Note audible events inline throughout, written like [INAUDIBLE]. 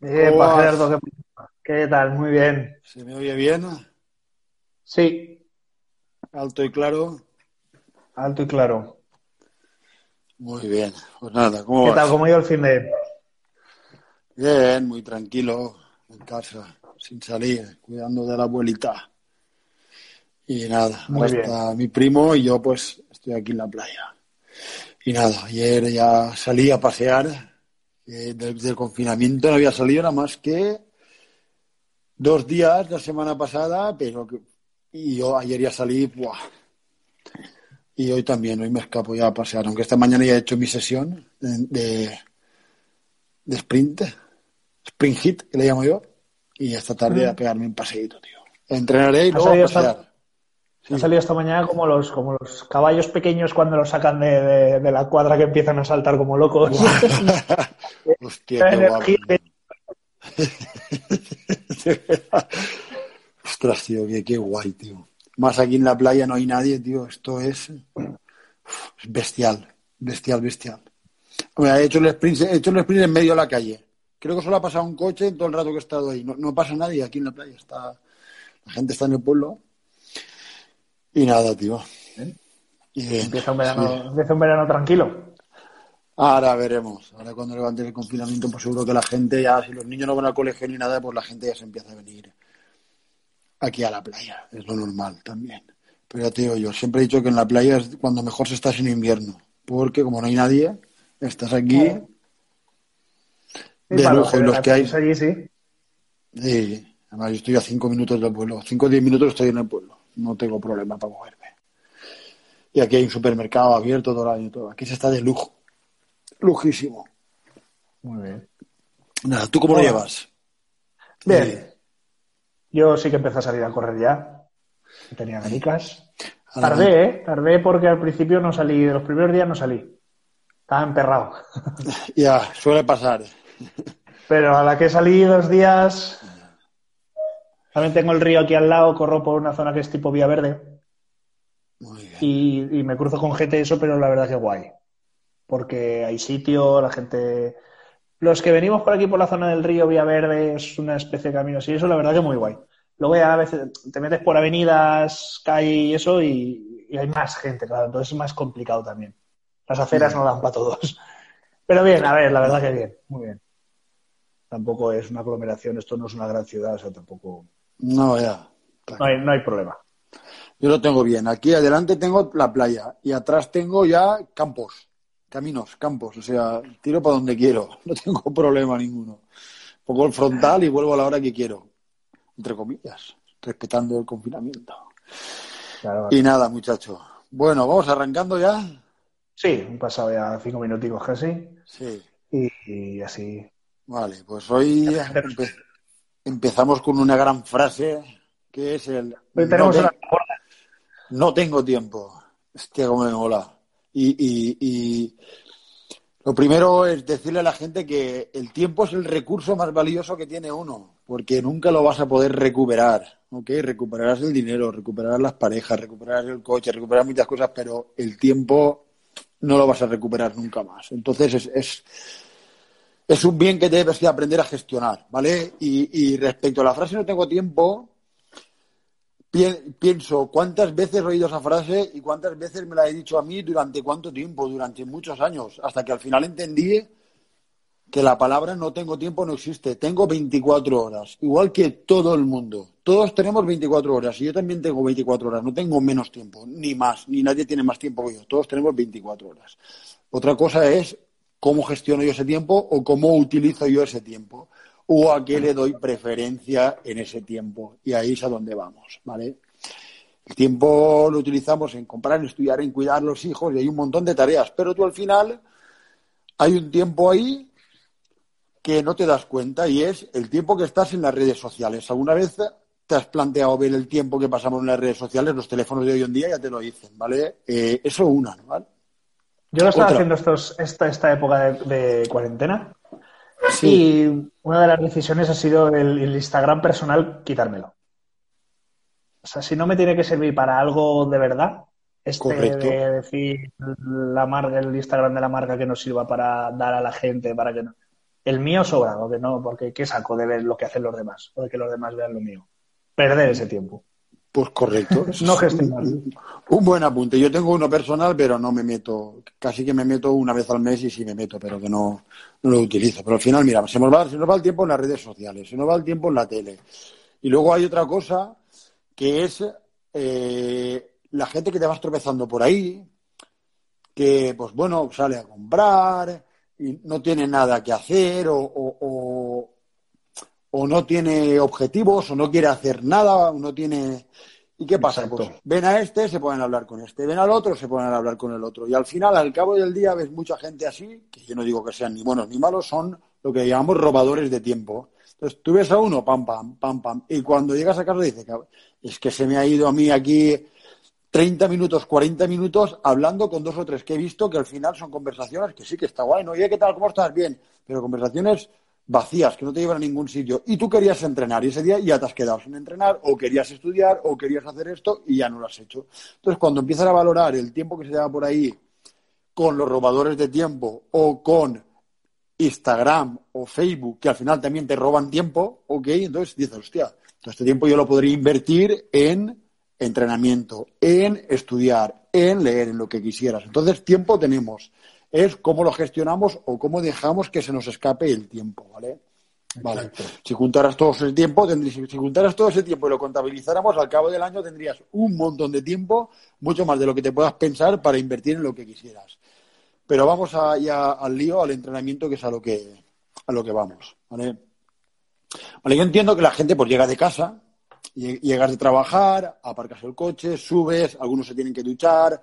¿Cómo vas? Gerardo, ¿qué, qué tal? Muy bien. ¿Se me oye bien? Sí, Alto y claro. alto y claro. Muy bien. Pues nada, ¿cómo ¿Qué vas? tal? ¿Cómo ha ido el fin de...? Bien, muy tranquilo en casa, sin salir, cuidando de la abuelita. Y nada, Muy ahora bien. está mi primo y yo pues estoy aquí en la playa. Y nada, ayer ya salí a pasear. Eh, desde el confinamiento no había salido nada más que dos días la semana pasada, pero que- y yo ayer ya salí, ¡buah! Y hoy también, hoy me escapo ya a pasear, aunque esta mañana ya he hecho mi sesión de, de, de sprint, sprint hit, que le llamo yo, y esta tarde a pegarme un paseíto, tío. Entrenaré y ¿Has luego a salido pasear. Ha salido esta mañana como los, como los caballos pequeños cuando los sacan de, de- de la cuadra que empiezan a saltar como locos. [LAUGHS] Hostia, qué guapo. [LAUGHS] Ostras, tío, qué, qué guay, tío. Más aquí en la playa no hay nadie, tío. Esto es, es bestial, bestial, bestial. Hombre, he hecho el sprint, he hecho el sprint en medio de la calle. Creo que solo ha pasado un coche en todo el rato que he estado ahí. No, no pasa nadie aquí en la playa. Está, la gente está en el pueblo. Y nada, tío. Y bien, Empieza un sí. verano, empieza un verano tranquilo. Ahora veremos. Ahora cuando levante el confinamiento, pues seguro que la gente ya, si los niños no van al colegio ni nada, pues la gente ya se empieza a venir aquí a la playa. Es lo normal también. Pero ya te digo yo, siempre he dicho que en la playa es cuando mejor se está en invierno. Porque como no hay nadie, estás aquí. Claro. Sí, De lujo, y los que hay. allí sí. Sí, además yo estoy a cinco minutos del pueblo. Cinco o diez minutos estoy en el pueblo. No tengo problema para moverme. Y aquí hay un supermercado abierto todo el año. Todo. Aquí se está de lujo. Lujísimo. Muy bien. Nada, ¿tú cómo lo llevas? Bien. Yo sí que empecé a salir a correr ya. Tenía ganicas. Ahora Tardé, ¿eh? Tardé porque al principio no salí, de los primeros días no salí. Estaba emperrado. [LAUGHS] Ya, suele pasar. Pero a la que salí dos días, [LAUGHS] también tengo el río aquí al lado, corro por una zona que es tipo Vía Verde Muy bien. y, y me cruzo con gente eso, pero la verdad que guay. Porque hay sitio, la gente... Los que venimos por aquí por la zona del río Vía Verde es una especie de camino así, eso la verdad que muy guay. Luego ya a veces te metes por avenidas, calle y eso y, y hay más gente, claro, entonces es más complicado también. Las aceras no dan para todos. Pero bien, a ver, la verdad que bien, muy bien. Tampoco es una aglomeración, esto no es una gran ciudad, o sea, tampoco... No, ya. No hay, no hay problema. Yo lo tengo bien. Aquí adelante tengo la playa y atrás tengo ya campos, caminos, campos. O sea, tiro para donde quiero. [LAUGHS] No tengo problema ninguno. Pongo el frontal y vuelvo a la hora que quiero. Entre comillas, respetando el confinamiento. Claro, Y nada, muchacho. Bueno, vamos arrancando ya. Sí, han pasado ya cinco minuticos casi Sí. y, y así. Vale, pues hoy empezamos con una gran frase que es el Hoy tenemos no, una... te- no tengo tiempo. Hostia, cómo me mola. Y, y- y lo primero es decirle a la gente que el tiempo es el recurso más valioso que tiene uno, porque nunca lo vas a poder recuperar. ¿ok? Recuperarás el dinero, recuperarás las parejas, recuperarás el coche, recuperar muchas cosas, pero el tiempo no lo vas a recuperar nunca más. Entonces es, es, es un bien que debes de aprender a gestionar, ¿vale? Y, y respecto a la frase no tengo tiempo, pienso cuántas veces he oído esa frase y cuántas veces me la he dicho a mí durante cuánto tiempo, durante muchos años, hasta que al final entendí que la palabra no tengo tiempo no existe. Tengo 24 horas, igual que todo el mundo. Todos tenemos 24 horas y yo también tengo 24 horas. No tengo menos tiempo, ni más, ni nadie tiene más tiempo que yo. Todos tenemos 24 horas. Otra cosa es cómo gestiono yo ese tiempo o cómo utilizo yo ese tiempo o a qué le doy preferencia en ese tiempo. Y ahí es a donde vamos, ¿vale? El tiempo lo utilizamos en comprar, en estudiar, en cuidar los hijos y hay un montón de tareas, pero tú al final hay un tiempo ahí que no te das cuenta y es el tiempo que estás en las redes sociales. ¿Alguna vez te has planteado ver el tiempo que pasamos en las redes sociales? Los teléfonos de hoy en día ya te lo dicen, ¿vale? Eh, eso una, ¿vale? Yo lo estaba haciendo estos, esta, esta época de, cuarentena y una de las decisiones ha sido el, Instagram personal quitármelo. O sea, si no me tiene que servir para algo de verdad, este de decir la marca, el Instagram de la marca que nos sirva para dar a la gente, para que no el mío sobrado, que no, porque ¿qué saco de ver lo que hacen los demás? O de que los demás vean lo mío. Perder ese tiempo. Pues correcto. [LAUGHS] no. Un buen apunte. Yo tengo uno personal, pero no me meto. Casi que me meto una vez al mes y sí me meto, pero que no, no lo utilizo. Pero al final, mira, se nos, va, se nos va el tiempo en las redes sociales, se nos va el tiempo en la tele. Y luego hay otra cosa que es eh, la gente que te vas tropezando por ahí, que, pues bueno, sale a comprar, y no tiene nada que hacer o, o, o, no tiene objetivos o no quiere hacer nada o no tiene... ¿Y qué pasa? Pues ven a este, se pueden hablar con este, ven al otro, se pueden hablar con el otro. Y al final, al cabo del día, ves mucha gente así, que yo no digo que sean ni buenos ni malos, son lo que llamamos robadores de tiempo. Entonces, tú ves a uno, pam, pam, pam, pam, y cuando llegas a casa dices, es que se me ha ido a mí aquí 30 minutos, 40 minutos hablando con dos o tres que he visto que al final son conversaciones que sí que está guay, ¿no? Oye, ¿qué tal? ¿Cómo estás? Bien. Pero conversaciones vacías, que no te llevan a ningún sitio. Y tú querías entrenar y ese día ya te has quedado sin entrenar o querías estudiar o querías hacer esto y ya no lo has hecho. Entonces, cuando empiezas a valorar el tiempo que se lleva por ahí con los robadores de tiempo o con Instagram o Facebook, que al final también te roban tiempo, ok, entonces dices, hostia, todo este tiempo yo lo podría invertir en entrenamiento, en estudiar, en leer, en lo que quisieras. Entonces, tiempo tenemos. Es cómo lo gestionamos o cómo dejamos que se nos escape el tiempo, ¿vale? Vale. Si juntaras todo ese tiempo, si juntaras todo ese tiempo y lo contabilizáramos, al cabo del año tendrías un montón de tiempo, mucho más de lo que te puedas pensar para invertir en lo que quisieras. Pero vamos ya al lío, al entrenamiento, que es a lo que, a lo que vamos, ¿vale? Vale, yo entiendo que la gente pues llega de casa, Llegas de trabajar, aparcas el coche, subes, algunos se tienen que duchar,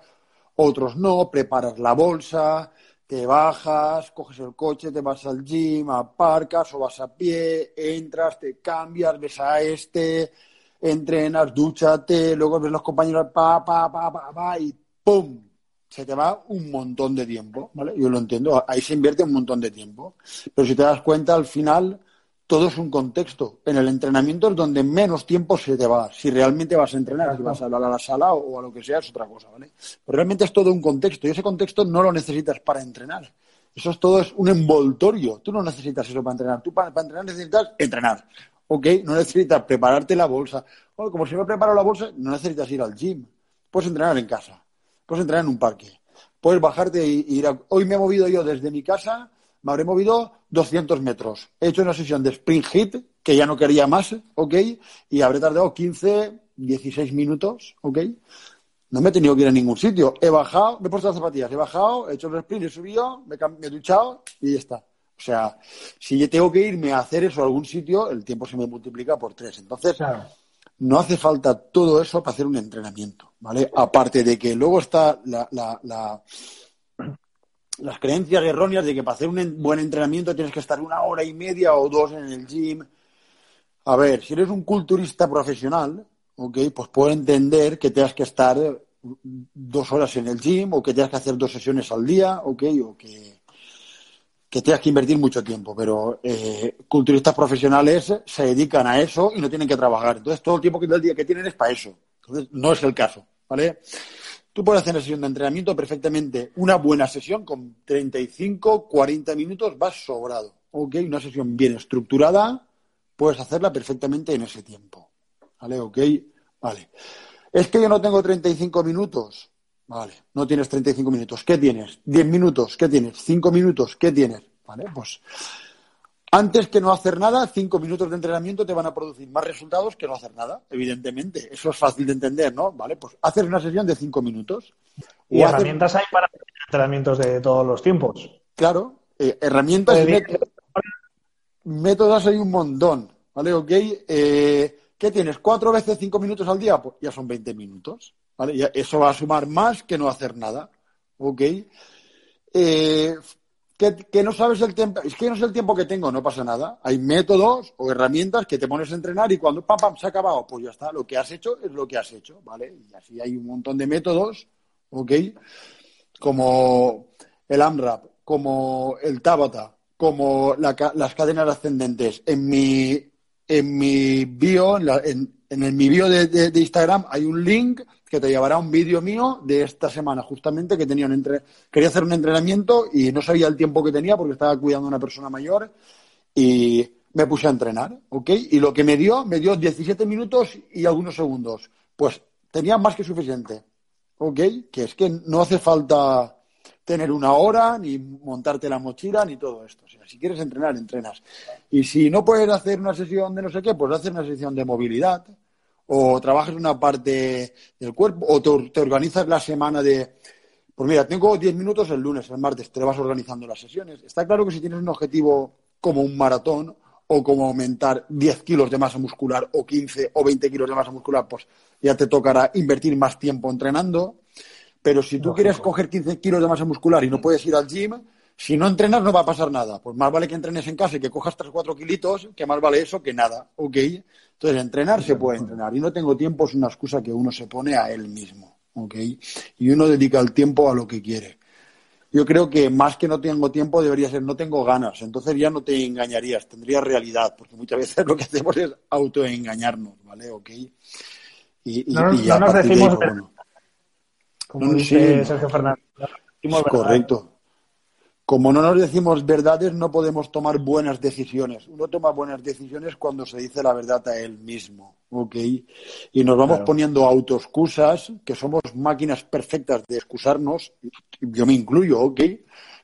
otros no, preparas la bolsa, te bajas, coges el coche, te vas al gym, aparcas o vas a pie, entras, te cambias, ves a este, entrenas, dúchate, luego ves los compañeros, pa, pa, pa, pa, pa, y ¡pum! Se te va un montón de tiempo, ¿vale? Yo lo entiendo, ahí se invierte un montón de tiempo. Pero si te das cuenta, al final todo es un contexto. En el entrenamiento es donde menos tiempo se te va. Si realmente vas a entrenar, si vas a hablar a la sala o, a lo que sea, es otra cosa, ¿vale? Pero realmente es todo un contexto y ese contexto no lo necesitas para entrenar. Eso es todo es un envoltorio. Tú no necesitas eso para entrenar. Tú para, entrenar necesitas entrenar. ¿Ok? No necesitas prepararte la bolsa. como si me preparo la bolsa, no necesitas ir al gym. Puedes entrenar en casa. Puedes entrenar en un parque. Puedes bajarte y ir a... Hoy me he movido yo desde mi casa me habré movido 200 metros. He hecho una sesión de sprint hit, que ya no quería más, ¿ok? Y habré tardado 15, 16 minutos, ¿ok? No me he tenido que ir a ningún sitio. He bajado, me he puesto las zapatillas, he bajado, he hecho el sprint, he subido, me, he duchado y ya está. O sea, si yo tengo que irme a hacer eso a algún sitio, el tiempo se me multiplica por tres. Entonces, no hace falta todo eso para hacer un entrenamiento, ¿vale? Aparte de que luego está la, la las creencias erróneas de que para hacer un buen entrenamiento tienes que estar una hora y media o dos en el gym. A ver, si eres un culturista profesional, ok, pues puedo entender que tengas que estar dos horas en el gym o que tengas que hacer dos sesiones al día, ok, o que, que tengas que invertir mucho tiempo. Pero eh, culturistas profesionales se dedican a eso y no tienen que trabajar. Entonces, todo el tiempo del día que tienen es para eso. Entonces, no es el caso, ¿vale? Tú puedes hacer una sesión de entrenamiento perfectamente, una buena sesión con 35, 40 minutos, vas sobrado. ¿Ok? Una sesión bien estructurada, puedes hacerla perfectamente en ese tiempo. ¿Vale? ¿Ok? Vale. Es que yo no tengo 35 minutos. Vale, no tienes 35 minutos. ¿Qué tienes? 10 minutos. ¿Qué tienes? 5 minutos. ¿Qué tienes? Vale, pues antes que no hacer nada, 5 minutos de entrenamiento te van a producir más resultados que no hacer nada, evidentemente. Eso es fácil de entender, ¿no? Vale, pues hacer una sesión de 5 minutos. ¿Y herramientas hay para entrenamientos de todos los tiempos? Claro, eh, herramientas y métodos, métodos hay un montón, ¿vale? Ok, eh, ¿qué tienes? ¿Cuatro veces cinco minutos al día? Pues ya son 20 minutos, ¿vale? Ya, eso va a sumar más que no hacer nada, ¿ok? Eh, que, no sabes el tiempo, es que no sé el tiempo que tengo, no pasa nada. Hay métodos o herramientas que te pones a entrenar y cuando pam, pam, se ha acabado, pues ya está, lo que has hecho es lo que has hecho, ¿vale? Y así hay un montón de métodos, ¿ok? Como el AMRAP, como el Tabata, como las cadenas ascendentes. En mi, en mi bio, en, en, mi bio de, Instagram hay un link que te llevará un vídeo mío de esta semana, justamente, que tenía un entre... quería hacer un entrenamiento y no sabía el tiempo que tenía porque estaba cuidando a una persona mayor y me puse a entrenar, ¿ok? Y lo que me dio, me dio 17 minutos y algunos segundos. Pues tenía más que suficiente, ¿ok? Que es que no hace falta tener una hora, ni montarte la mochila, ni todo esto. O sea, si quieres entrenar, entrenas. Y si no puedes hacer una sesión de no sé qué, pues hacer una sesión de movilidad, o trabajas una parte del cuerpo, o te, organizas la semana de. Pues mira, tengo 10 minutos el lunes, el martes, te vas organizando las sesiones. Está claro que si tienes un objetivo como un maratón, o como aumentar 10 kilos de masa muscular, o 15 o 20 kilos de masa muscular, pues ya te tocará invertir más tiempo entrenando. Pero si tú quieres coger 15 kilos de masa muscular y no puedes ir al gym, si no entrenas no va a pasar nada. Pues más vale que entrenes en casa y que cojas 3 o 4 kilitos, que más vale eso que nada. ¿Ok? Entonces, entrenar se puede entrenar. Y no tengo tiempo es una excusa que uno se pone a él mismo. ¿Ok? Y uno dedica el tiempo a lo que quiere. Yo creo que más que no tengo tiempo debería ser no tengo ganas. Entonces ya no te engañarías, tendrías realidad. Porque muchas veces [LAUGHS] lo que hacemos es autoengañarnos. ¿Vale? ¿Ok? Y, no, ya nos decimos como dice Sergio Fernández. Correcto. Como no nos decimos verdades, no podemos tomar buenas decisiones. Uno toma buenas decisiones cuando se dice la verdad a él mismo, ¿ok? Y nos vamos poniendo autoexcusas, que somos máquinas perfectas de excusarnos, yo me incluyo, ¿ok?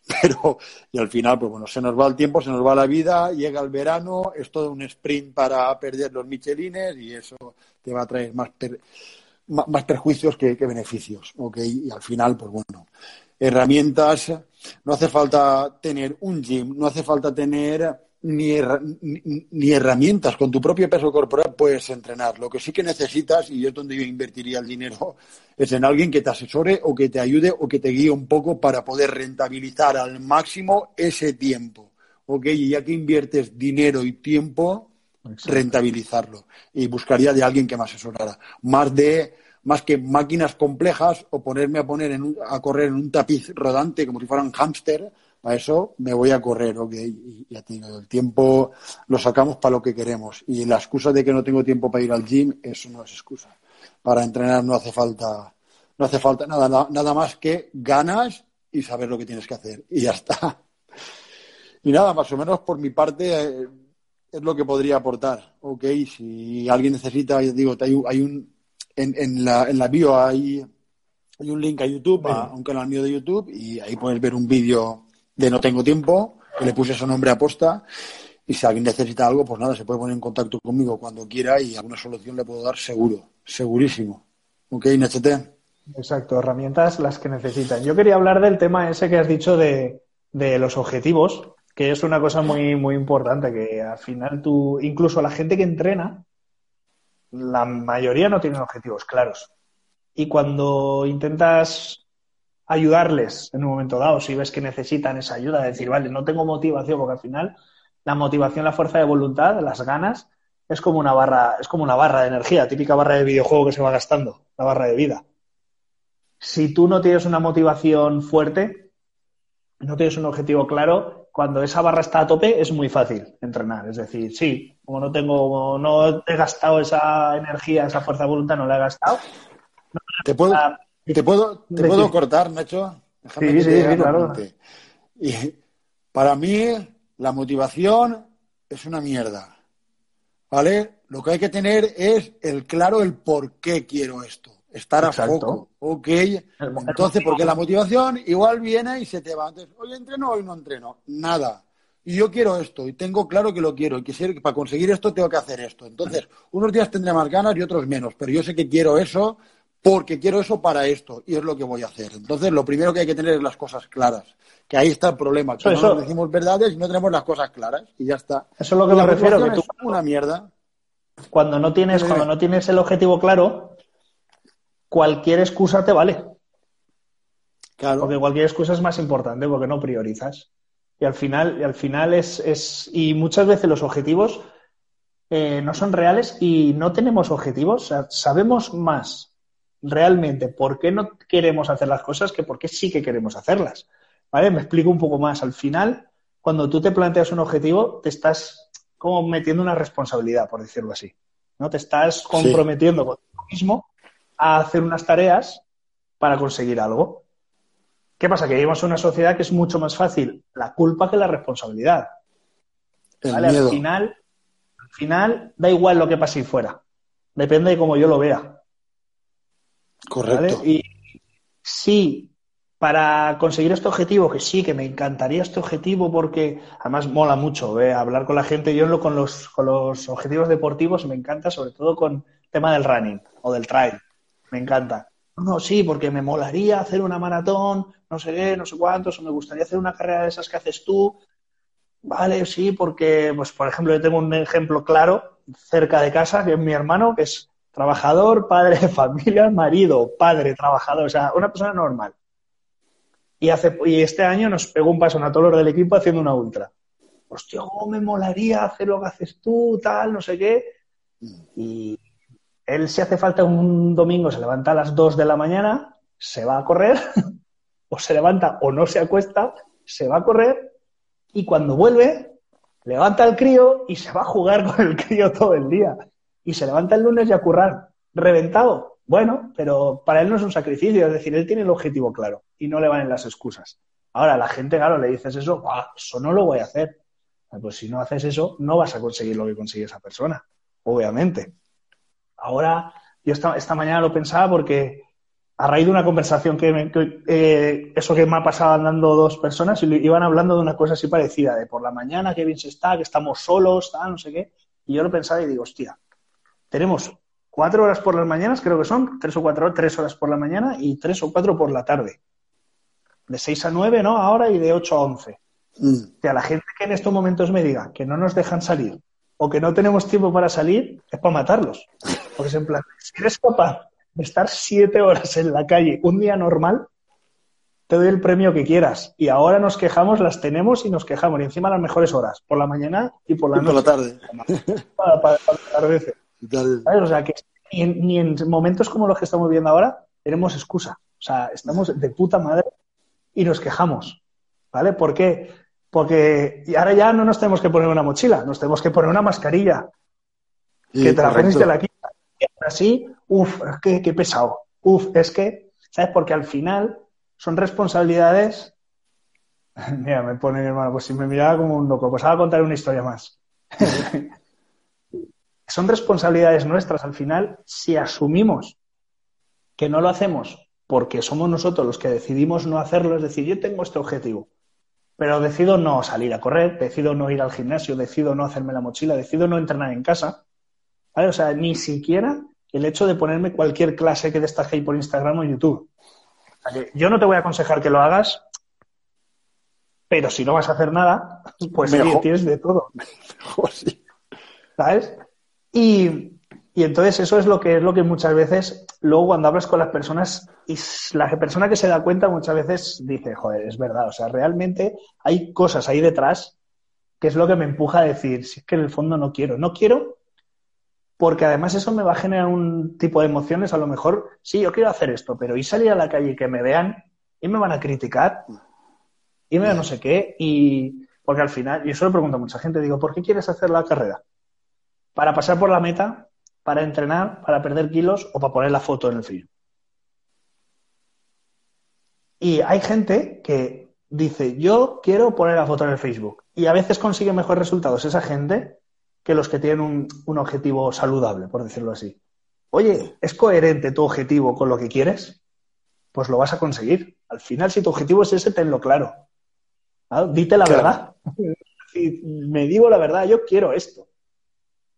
[LAUGHS] Pero, y al final, pues bueno, se nos va el tiempo, se nos va la vida, llega el verano, es todo un sprint para perder los michelines y eso te va a traer más, más perjuicios que, beneficios. ¿ok? Y al final, pues bueno, herramientas, no hace falta tener un gym, no hace falta tener ni, ni, herramientas. Con tu propio peso corporal puedes entrenar. Lo que sí que necesitas, y es donde yo invertiría el dinero, [LAUGHS] es en alguien que te asesore o que te ayude o que te guíe un poco para poder rentabilizar al máximo ese tiempo. ¿Ok? Y ya que inviertes dinero y tiempo, rentabilizarlo. Y buscaría de alguien que me asesorara. Más de más que máquinas complejas o ponerme a poner en a correr en un tapiz rodante como si fuera un hámster, para eso me voy a correr, ok. Y ya tengo el tiempo lo sacamos para lo que queremos. Y la excusa de que no tengo tiempo para ir al gym, eso no es excusa. Para entrenar no hace falta, no hace falta nada, nada más que ganas y saber lo que tienes que hacer. Y ya está. Y nada, más o menos por mi parte, eh, es lo que podría aportar. Ok, si alguien necesita, digo, hay un, en, en, la, en la bio hay, hay un link a YouTube, a, un canal mío de YouTube, y ahí puedes ver un vídeo de No tengo tiempo, que le puse ese nombre a posta. Y si alguien necesita algo, pues nada, se puede poner en contacto conmigo cuando quiera y alguna solución le puedo dar seguro, segurísimo. ¿Ok, Nachete? Exacto, herramientas las que necesitan. Yo quería hablar del tema ese que has dicho de, de los objetivos, que es una cosa muy, muy importante, que al final tú, incluso la gente que entrena, la mayoría no tienen objetivos claros. Y cuando intentas ayudarles en un momento dado, si ves que necesitan esa ayuda, decir, vale, no tengo motivación, porque al final la motivación, la fuerza de voluntad, las ganas, es como una barra, es como una barra de energía, típica barra de videojuego que se va gastando, la barra de vida. Si tú no tienes una motivación fuerte, no tienes un objetivo claro, cuando esa barra está a tope es muy fácil entrenar. Es decir, sí, como no tengo, no he gastado esa energía, esa fuerza de voluntad, no la he gastado. ¿Te puedo, te puedo, te puedo cortar, Nacho? sí, sí, claro. Y para mí, la motivación es una mierda. ¿Vale? Lo que hay que tener es el claro el por qué quiero esto. Estar a foco. Ok. Entonces, porque la motivación igual viene y se te va. Entonces, hoy entreno, hoy no entreno. Nada. Y yo quiero esto, y tengo claro que lo quiero, y que para conseguir esto tengo que hacer esto. Entonces, unos días tendré más ganas y otros menos, pero yo sé que quiero eso porque quiero eso para esto, y es lo que voy a hacer. Entonces, lo primero que hay que tener es las cosas claras, que ahí está el problema, que no nos decimos verdades y no tenemos las cosas claras, y ya está. Eso es lo que me refiero, que tú... Es una mierda. Cuando no tienes, cuando no tienes el objetivo claro, cualquier excusa te vale. Claro. Porque cualquier excusa es más importante porque no priorizas. Y al final, y al final es, es, y muchas veces los objetivos eh, no son reales y no tenemos objetivos. sabemos más realmente por qué no queremos hacer las cosas que por qué sí que queremos hacerlas. ¿Vale? Me explico un poco más. Al final, cuando tú te planteas un objetivo, te estás como metiendo una responsabilidad, por decirlo así. ¿no? Te estás comprometiendo contigo mismo a hacer unas tareas para conseguir algo. ¿Qué pasa? Que vivimos en una sociedad que es mucho más fácil la culpa que la responsabilidad. Al final, al final, da igual lo que pase fuera. Depende de cómo yo lo vea. Correcto. Y sí, para conseguir este objetivo, que sí, que me encantaría este objetivo porque además mola mucho ¿eh? hablar con la gente. Yo con los, con los objetivos deportivos me encanta, sobre todo con el tema del running o del trail me encanta. No, sí, porque me molaría hacer una maratón, no sé qué, no sé cuántos, o me gustaría hacer una carrera de esas que haces tú. Vale, sí, porque, pues, por ejemplo, yo tengo un ejemplo claro cerca de casa, que es mi hermano, que es trabajador, padre de familia, marido, padre, trabajador, o sea, una persona normal. Y, hace, y este año nos pegó un paso a todos los del equipo haciendo una ultra. Hostia, ¿cómo me molaría hacer lo que haces tú, tal, no sé qué? Y, él si hace falta un domingo se levanta a las 2 de la mañana, se va a correr, [LAUGHS] o se levanta o no se acuesta, se va a correr y cuando vuelve levanta al crío y se va a jugar [LAUGHS] con el crío todo el día. Y se levanta el lunes y a currar. Reventado. Bueno, pero para él no es un sacrificio, es decir, él tiene el objetivo claro y no le van en las excusas. Ahora, la gente, claro, le dices eso, eso no lo voy a hacer. Pues si no haces eso, no vas a conseguir lo que consigue esa persona, obviamente. Ahora, yo esta, esta mañana lo pensaba porque a raíz de una conversación que, eh, eso que me ha pasado andando dos personas y iban hablando de una cosa así parecida, de por la mañana, que bien se está, que estamos solos, tal, no sé qué. Y yo lo pensaba y digo, hostia, tenemos cuatro horas por las mañanas, creo que son, tres o cuatro, tres horas por la mañana y tres o cuatro por la tarde. De seis a nueve, ¿no? Ahora y de ocho a once. Mm. O sea, la gente que en estos momentos me diga que no nos dejan salir o que no tenemos tiempo para salir, es para matarlos. Porque es en plan, si eres capaz de estar siete horas en la calle un día normal, te doy el premio que quieras. Y ahora nos quejamos, las tenemos y nos quejamos. Y encima las mejores horas, por la mañana y por la noche. Por la tarde. Para, para, para O sea, que ni en, momentos como los que estamos viendo ahora tenemos excusa. O sea, estamos de puta madre y nos quejamos. ¿Vale? ¿Por qué? Porque ahora ya no nos tenemos que poner una mochila, nos tenemos que poner una mascarilla. que te la pones y te la quitas. Y así, uff, es que qué pesado. Uf, es que, ¿sabes? Porque al final son responsabilidades. [LAUGHS] Mira, me pone mi hermano, pues si me miraba como un loco, pues ahora contar una historia más. [LAUGHS] son responsabilidades nuestras al final si asumimos que no lo hacemos porque somos nosotros los que decidimos no hacerlo, es decir, yo tengo este objetivo, pero decido no salir a correr, decido no ir al gimnasio, decido no hacerme la mochila, decido no entrenar en casa. O sea, ni siquiera el hecho de ponerme cualquier clase que destaque por Instagram o YouTube. yo no te voy a aconsejar que lo hagas, pero si no vas a hacer nada, pues tienes de todo. ¿Sabes? Y, y entonces eso es lo que es lo que muchas veces, luego cuando hablas con las personas, y la persona que se da cuenta muchas veces dice, joder, es verdad, o sea, realmente hay cosas ahí detrás que es lo que me empuja a decir, si es que en el fondo no quiero, no quiero porque además eso me va a generar un tipo de emociones, a lo mejor, sí, yo quiero hacer esto, pero y salir a la calle y que me vean y me van a criticar y me van no sé qué, y porque al final, y eso lo pregunto a mucha gente, digo, ¿por qué quieres hacer la carrera? ¿Para pasar por la meta? para entrenar, para perder kilos o para poner la foto en el frío. Y hay gente que dice, yo quiero poner la foto en el Facebook. Y a veces consigue mejores resultados esa gente que los que tienen un, un objetivo saludable, por decirlo así. Oye, ¿es coherente tu objetivo con lo que quieres? Pues lo vas a conseguir. Al final, si tu objetivo es ese, tenlo claro. Dite la verdad. me digo la verdad, yo quiero esto.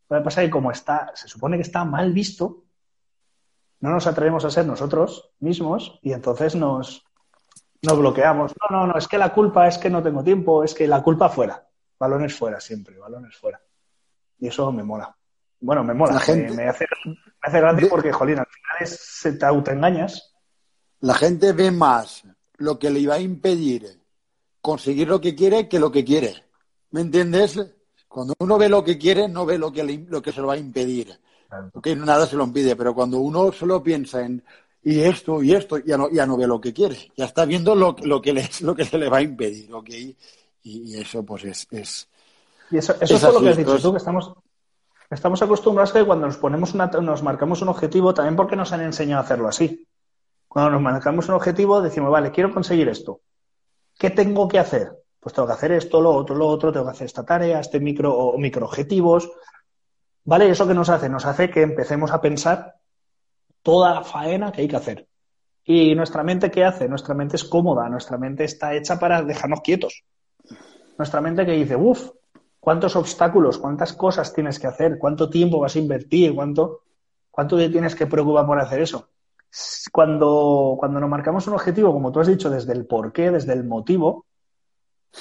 Lo que pasa es que como está, se supone que está mal visto, no nos atrevemos a ser nosotros mismos y entonces nos, nos bloqueamos. No, no, no, es que la culpa es que no tengo tiempo, es que la culpa fuera. Balones fuera siempre, balones fuera. Y eso me mola. Bueno, me mola. me, hace, me hace gracia porque, jolín, al final es, se te autoengañas. La gente ve más lo que le iba a impedir conseguir lo que quiere que lo que quiere. ¿Me entiendes? Cuando uno ve lo que quiere, no ve lo que, lo que se lo va a impedir. Porque nada se lo impide, pero cuando uno solo piensa en y esto y esto, ya no, ya no ve lo que quiere. Ya está viendo lo, lo, que, le, lo que se le va a impedir. ¿okay? Y, eso, pues, es. es y eso, eso es, lo que has dicho tú, que estamos, estamos acostumbrados a que cuando nos ponemos una, nos marcamos un objetivo, también porque nos han enseñado a hacerlo así. Cuando nos marcamos un objetivo, decimos, vale, quiero conseguir esto. ¿Qué tengo que hacer? Pues tengo que hacer esto, lo otro, lo otro, tengo que hacer esta tarea, este micro o micro objetivos. ¿Vale? ¿Eso qué nos hace? Nos hace que empecemos a pensar toda la faena que hay que hacer. ¿Y nuestra mente qué hace? Nuestra mente es cómoda, nuestra mente está hecha para dejarnos quietos. Nuestra mente que dice, uff, ¿cuántos obstáculos, cuántas cosas tienes que hacer? ¿Cuánto tiempo vas a invertir? ¿Cuánto, cuánto te tienes que preocupar por hacer eso? Cuando, cuando nos marcamos un objetivo, como tú has dicho, desde el porqué, desde el motivo,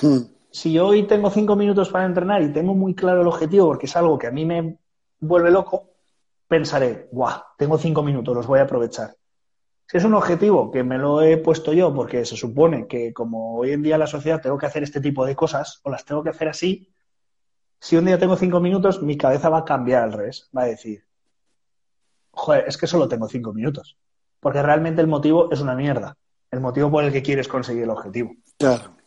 hmm. si hoy tengo cinco minutos para entrenar y tengo muy claro el objetivo, porque es algo que a mí me vuelve loco, pensaré, guau, tengo cinco minutos, los voy a aprovechar. Si es un objetivo que me lo he puesto yo porque se supone que como hoy en día la sociedad tengo que hacer este tipo de cosas o las tengo que hacer así, si un día tengo cinco minutos, mi cabeza va a cambiar al revés. Va a decir, joder, es que solo tengo cinco minutos. Porque realmente el motivo es una mierda. El motivo por el que quieres conseguir el objetivo. Claro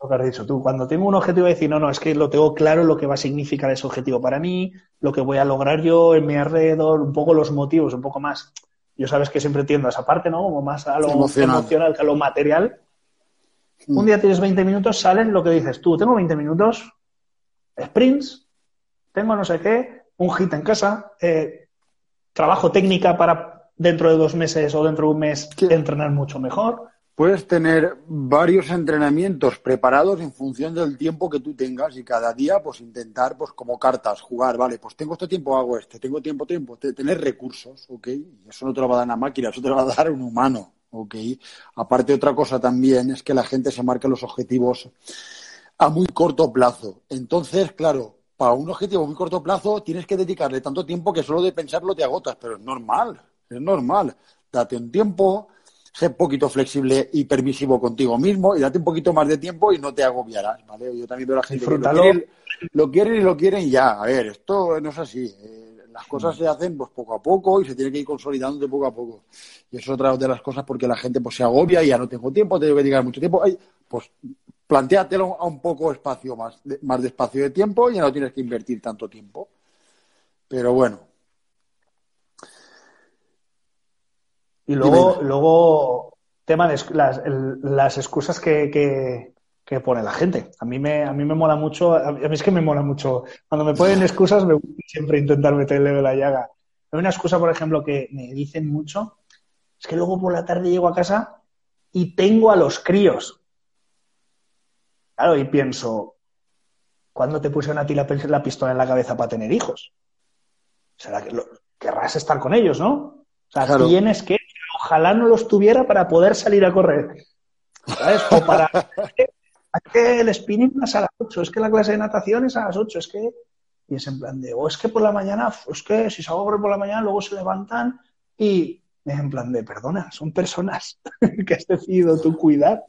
lo que has dicho tú. Cuando tengo un objetivo, de decir, no, no, es que lo tengo claro lo que va a significar ese objetivo para mí, lo que voy a lograr yo en mi alrededor, un poco los motivos, un poco más. Yo sabes que siempre tiendo a esa parte, ¿no? Como más a lo emocional, que a lo material. Mm. Un día tienes 20 minutos, salen lo que dices tú. Tengo 20 minutos, sprints, tengo no sé qué, un hit en casa, eh, trabajo técnica para dentro de dos meses o dentro de un mes entrenar mucho mejor Puedes tener varios entrenamientos preparados en función del tiempo que tú tengas y cada día pues intentar pues como cartas jugar, vale, pues tengo este tiempo, hago este, tengo tiempo, tiempo, tener recursos, ¿ok? Y eso no te lo va a dar una máquina, eso te lo va a dar un humano, ¿ok? Aparte otra cosa también es que la gente se marca los objetivos a muy corto plazo. Entonces, claro, para un objetivo a muy corto plazo tienes que dedicarle tanto tiempo que solo de pensarlo te agotas, pero es normal, es normal. Date un tiempo, sé un poquito flexible y permisivo contigo mismo y date un poquito más de tiempo y no te agobiarás, ¿vale? Yo también veo a la gente que lo quieren, y lo quieren y ya. A ver, esto no es así. Eh, las cosas se hacen pues poco a poco y se tiene que ir consolidando de poco a poco. Y eso es otra de las cosas porque la gente pues se agobia y ya no tengo tiempo, tengo que dedicar mucho tiempo. Ay, pues planteatelo a un poco espacio más, más de espacio de tiempo y ya no tienes que invertir tanto tiempo. Pero bueno, Y luego, luego tema de las, las excusas que, que, pone la gente. A mí me, a mí me mola mucho, a mí es que me mola mucho. Cuando me ponen excusas, me gusta siempre intentar meterle la llaga. Hay una excusa, por ejemplo, que me dicen mucho, es que luego por la tarde llego a casa y tengo a los críos. Claro, y pienso, ¿cuándo te pusieron a ti la, la pistola en la cabeza para tener hijos? Será que querrás estar con ellos, ¿no? O sea, tienes que ojalá no los tuviera para poder salir a correr. ¿Sabes? O para... [LAUGHS] Es que el spinning es a las 8, es que la clase de natación es a las 8, es que... Y es en plan de, o es que por la mañana, es que si salgo a correr por la mañana, luego se levantan y es en plan de, perdona, son personas [LAUGHS] que has decidido tú cuidar.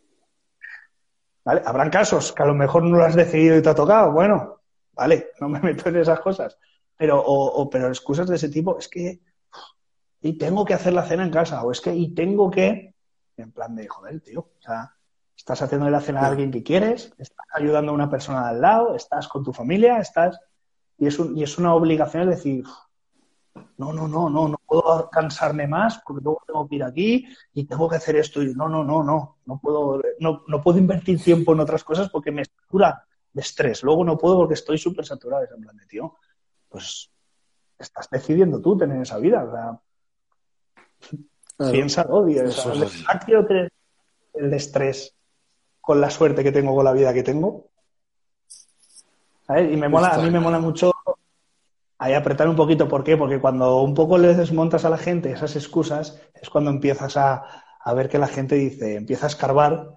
¿Vale? Habrán casos que a lo mejor no lo has decidido y te ha tocado. Bueno, vale, no me [LAUGHS] meto en esas cosas. Pero, o pero excusas de ese tipo, es que y tengo que hacer la cena en casa, o es que, y tengo que, en plan de, joder, tío, o sea, estás haciendo la cena a alguien que quieres, estás ayudando a una persona al lado, estás con tu familia, estás, y es, y es una obligación es decir, no, no, no, no, no puedo cansarme más porque luego tengo que ir aquí y tengo que hacer esto y no, no, no, no, no puedo, no, no puedo invertir tiempo en otras cosas porque me satura de estrés. Luego no puedo porque estoy súper saturado. Es en plan de, tío, pues estás decidiendo tú tener esa vida. O sea, Piensa, odio. el, el estrés con la suerte que tengo con la vida que tengo. Y me mola, a mí me mola mucho ahí apretar un poquito. ¿Por qué? Porque cuando un poco le desmontas a la gente esas excusas, es cuando empiezas a, a ver que la gente dice, empieza a escarbar.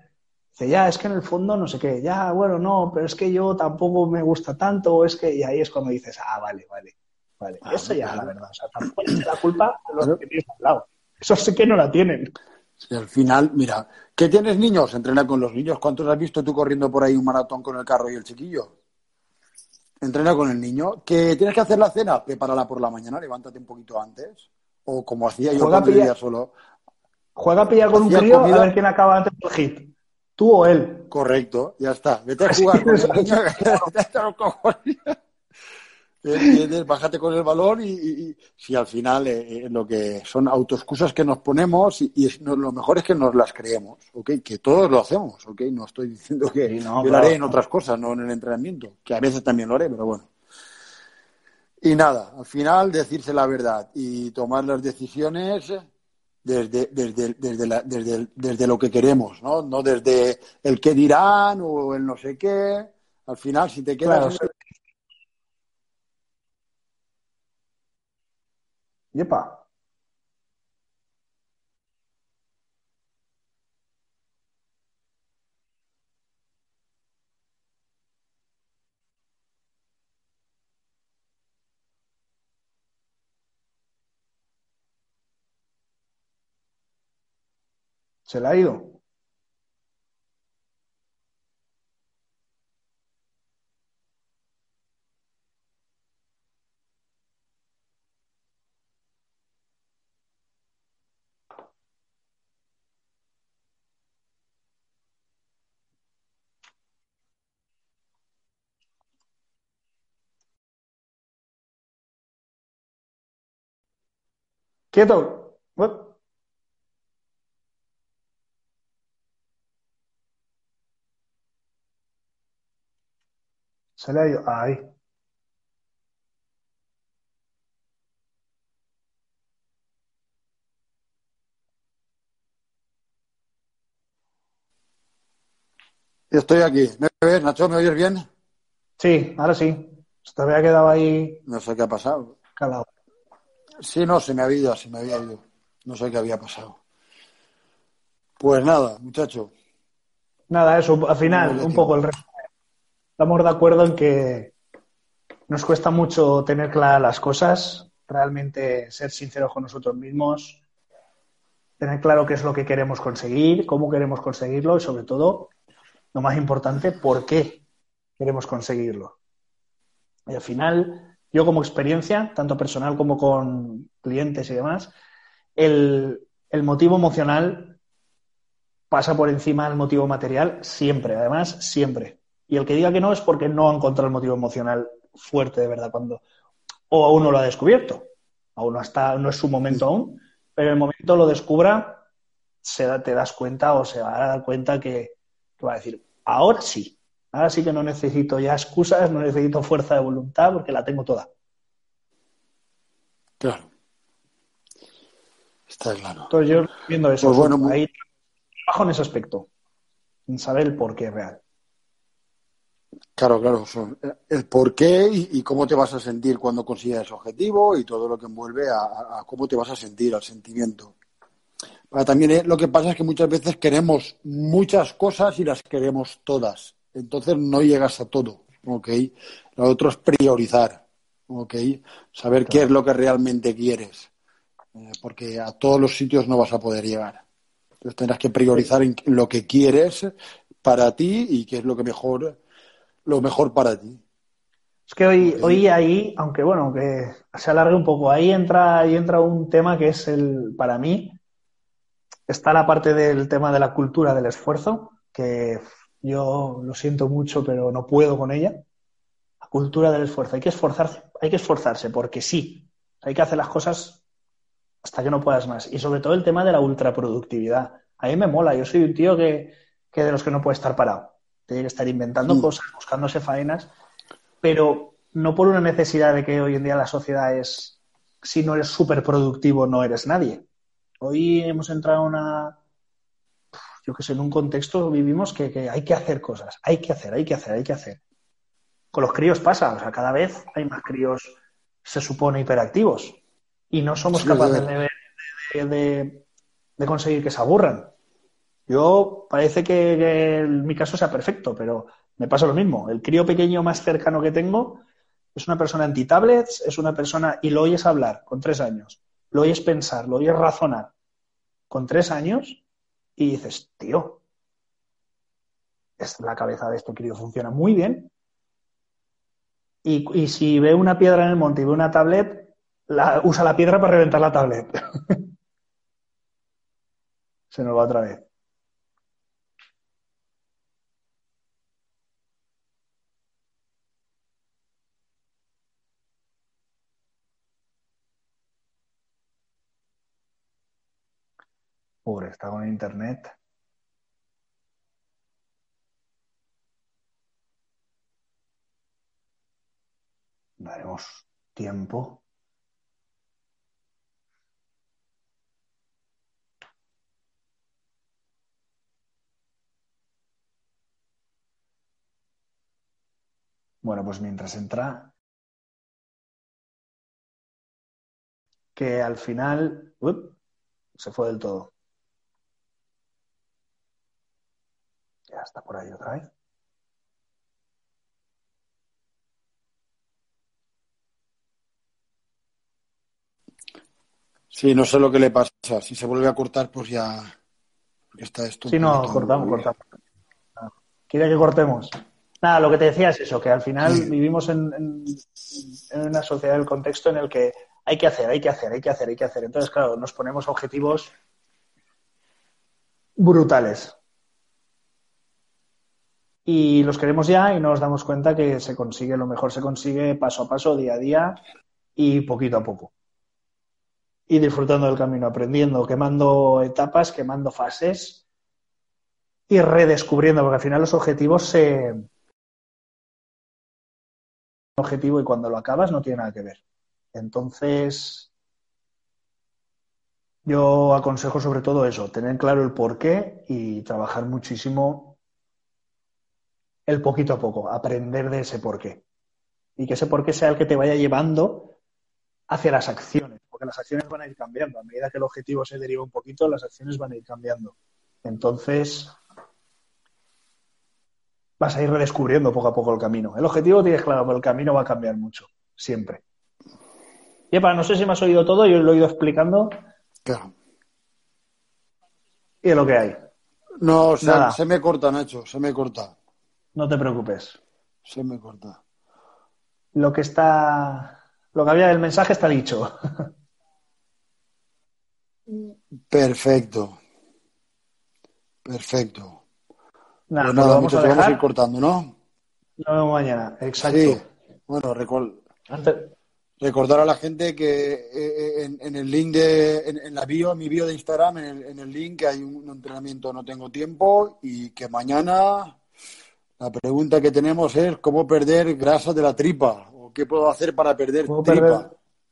Dice, ya, es que en el fondo no sé qué, ya, bueno, no, pero es que yo tampoco me gusta tanto, o es que, y ahí es cuando dices, ah, vale, vale, vale. Ah, Eso ya, la verdad, o sea, tampoco es la culpa a los que tienes al lado. Eso sí que no la tienen. al final, mira, ¿qué tienes niños? Entrena con los niños. ¿Cuántos has visto tú corriendo por ahí un maratón con el carro y el chiquillo? Entrena con el niño. ¿Que tienes que hacer la cena? Prepárala por la mañana, levántate un poquito antes. O como hacía yo cuando vivía solo. Juega a pillar con un crío a ver quién acaba antes del hit. Tú o él. Correcto, ya está. Vete a jugar [LAUGHS] con el niño. [LAUGHS] Bájate con el balón y, si al final eh, eh, lo que son autoexcusas que nos ponemos y, lo mejor es que nos las creemos, ¿ok? Que todos lo hacemos, ¿ok? No estoy diciendo que yo lo haré en otras cosas, no en el entrenamiento, que a veces también lo haré, pero bueno. Y nada, al final decirse la verdad y tomar las decisiones desde, desde, desde, desde, desde lo que queremos, ¿no? No desde el qué dirán o el no sé qué. Al final, si te quedas Yepa. Se le ha ido. Quieto. Ha ido. Ahí. Estoy aquí. ¿Me ves, Nacho? ¿Me oyes bien? Sí, ahora sí. Se te había quedado ahí. No sé qué ha pasado. Calado. Sí, no, se me había ido, se me había ido. No sé qué había pasado. Pues nada, muchacho. Nada, eso, al final, un poco el resto. Estamos de acuerdo en que nos cuesta mucho tener claras las cosas, realmente ser sinceros con nosotros mismos, tener claro qué es lo que queremos conseguir, cómo queremos conseguirlo y sobre todo, lo más importante, por qué queremos conseguirlo. Y al final, yo como experiencia, tanto personal como con clientes y demás, el, motivo emocional pasa por encima del motivo material siempre, además, siempre. Y el que diga que no es porque no ha encontrado el motivo emocional fuerte de verdad cuando o aún no lo ha descubierto. Aún no está, no es su momento aún, pero en el momento lo descubra, se te das cuenta o se va a dar cuenta que, que va a decir, ahora sí, Ahora sí que no necesito ya excusas, no necesito fuerza de voluntad porque la tengo toda. Claro. Está claro. Entonces yo viendo eso, pues bueno, ahí trabajo en ese aspecto, en saber el porqué real. Claro, claro, el por qué y, cómo te vas a sentir cuando consigas ese objetivo y todo lo que envuelve a, cómo te vas a sentir, al sentimiento. también eh, lo que pasa es que muchas veces queremos muchas cosas y las queremos todas entonces no llegas a todo, ¿ok? Lo otro es priorizar, ¿ok? Saber qué es lo que realmente quieres, eh, porque a todos los sitios no vas a poder llegar. Entonces tendrás que priorizar en lo que quieres para ti y qué es lo que mejor, lo mejor para ti. Es que hoy, hoy ahí, aunque bueno, que se alargue un poco, ahí entra, ahí entra un tema que es el, para mí, está la parte del tema de la cultura del esfuerzo, que yo lo siento mucho, pero no puedo con ella. La cultura del esfuerzo. Hay que esforzarse, hay que esforzarse porque sí. Hay que hacer las cosas hasta que no puedas más. Y sobre todo el tema de la ultraproductividad. A mí me mola. Yo soy un tío que, de los que no puede estar parado. Tiene que estar inventando mm. cosas, buscándose faenas. Pero no por una necesidad de que hoy en día la sociedad es, si no eres súper productivo, no eres nadie. Hoy hemos entrado en una, yo que sé, en un contexto vivimos que, que, hay que hacer cosas, hay que hacer, hay que hacer, hay que hacer. Con los críos pasa, o sea, cada vez hay más críos, se supone, hiperactivos y no somos Sí, capaces de- de, de- conseguir que se aburran. Yo parece que, mi caso sea perfecto, pero me pasa lo mismo. El crío pequeño más cercano que tengo es una persona anti-tablets, es una persona, y lo oyes hablar con tres años, lo oyes pensar, lo oyes razonar con tres años y dices, tío, es la cabeza de este crío funciona muy bien. Y, y si ve una piedra en el monte y ve una tablet, la- usa la piedra para reventar la tablet. [LAUGHS] Se nos va otra vez. Está con internet. Daremos tiempo. Bueno, pues mientras entra, que al final se fue del todo. Ya está por ahí otra vez. Sí, no sé lo que le pasa. Si se vuelve a cortar, pues ya. Está esto. Sí, no, cortamos, cortamos. Quiere que cortemos. Nada, lo que te decía es eso, que al final Sí. vivimos en, en- en una sociedad del contexto en el que hay que hacer, hay que hacer, hay que hacer, hay que hacer. Entonces, claro, nos ponemos objetivos brutales. Y los queremos ya y nos damos cuenta que se consigue, lo mejor se consigue paso a paso, día a día y poquito a poco. Y disfrutando del camino, aprendiendo, quemando etapas, quemando fases y redescubriendo, porque al final los objetivos se... objetivo y cuando lo acabas no tiene nada que ver. Entonces, yo aconsejo sobre todo eso, tener claro el porqué y trabajar muchísimo el poquito a poco, aprender de ese porqué. Y que ese porqué sea el que te vaya llevando hacia las acciones, porque las acciones van a ir cambiando. A medida que el objetivo se deriva un poquito, las acciones van a ir cambiando. Entonces, vas a ir redescubriendo poco a poco el camino. El objetivo tienes claro, pero el camino va a cambiar mucho, siempre. Y epa, no sé si me has oído todo, yo lo he ido explicando Claro. y es lo que hay. No, se, Nada. se me corta, Nacho. Se me corta. No te preocupes. Se me corta. Lo que está. Lo que había del mensaje está dicho. Perfecto. Perfecto. Nada, pues pues nada, vamos muchachos, a vamos a ir cortando, ¿no? Nos vemos mañana. Exacto. Sí. Bueno, Antes- recordar a la gente que eh, eh, en, en el link de, en, en la bio, en mi bio de Instagram, en el, en el link que hay un entrenamiento No Tengo Tiempo y que mañana la pregunta que tenemos es cómo perder grasa de la tripa o qué puedo hacer para perder ¿Cómo tripa. perder?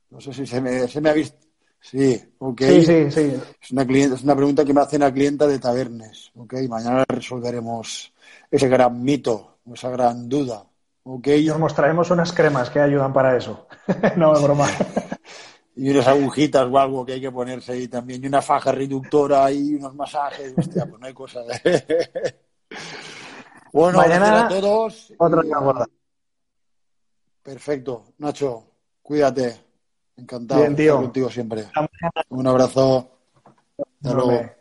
No sé si se me, se me ha visto. Sí, ok. Sí, sí, sí. Es una, es una pregunta que me hace una clienta de Tabernes, ok. Mañana resolveremos ese gran mito, esa gran duda, ok. Y os mostraremos unas cremas que ayudan para eso. [LAUGHS] no, es broma. [LAUGHS] Y unas agujitas o algo que hay que ponerse ahí también. Y una faja reductora y unos masajes. Hostia, pues no hay cosa. [LAUGHS] Bueno, mañana a todos. Perfecto. Nacho, cuídate. Encantado contigo siempre. Un abrazo. Hasta luego.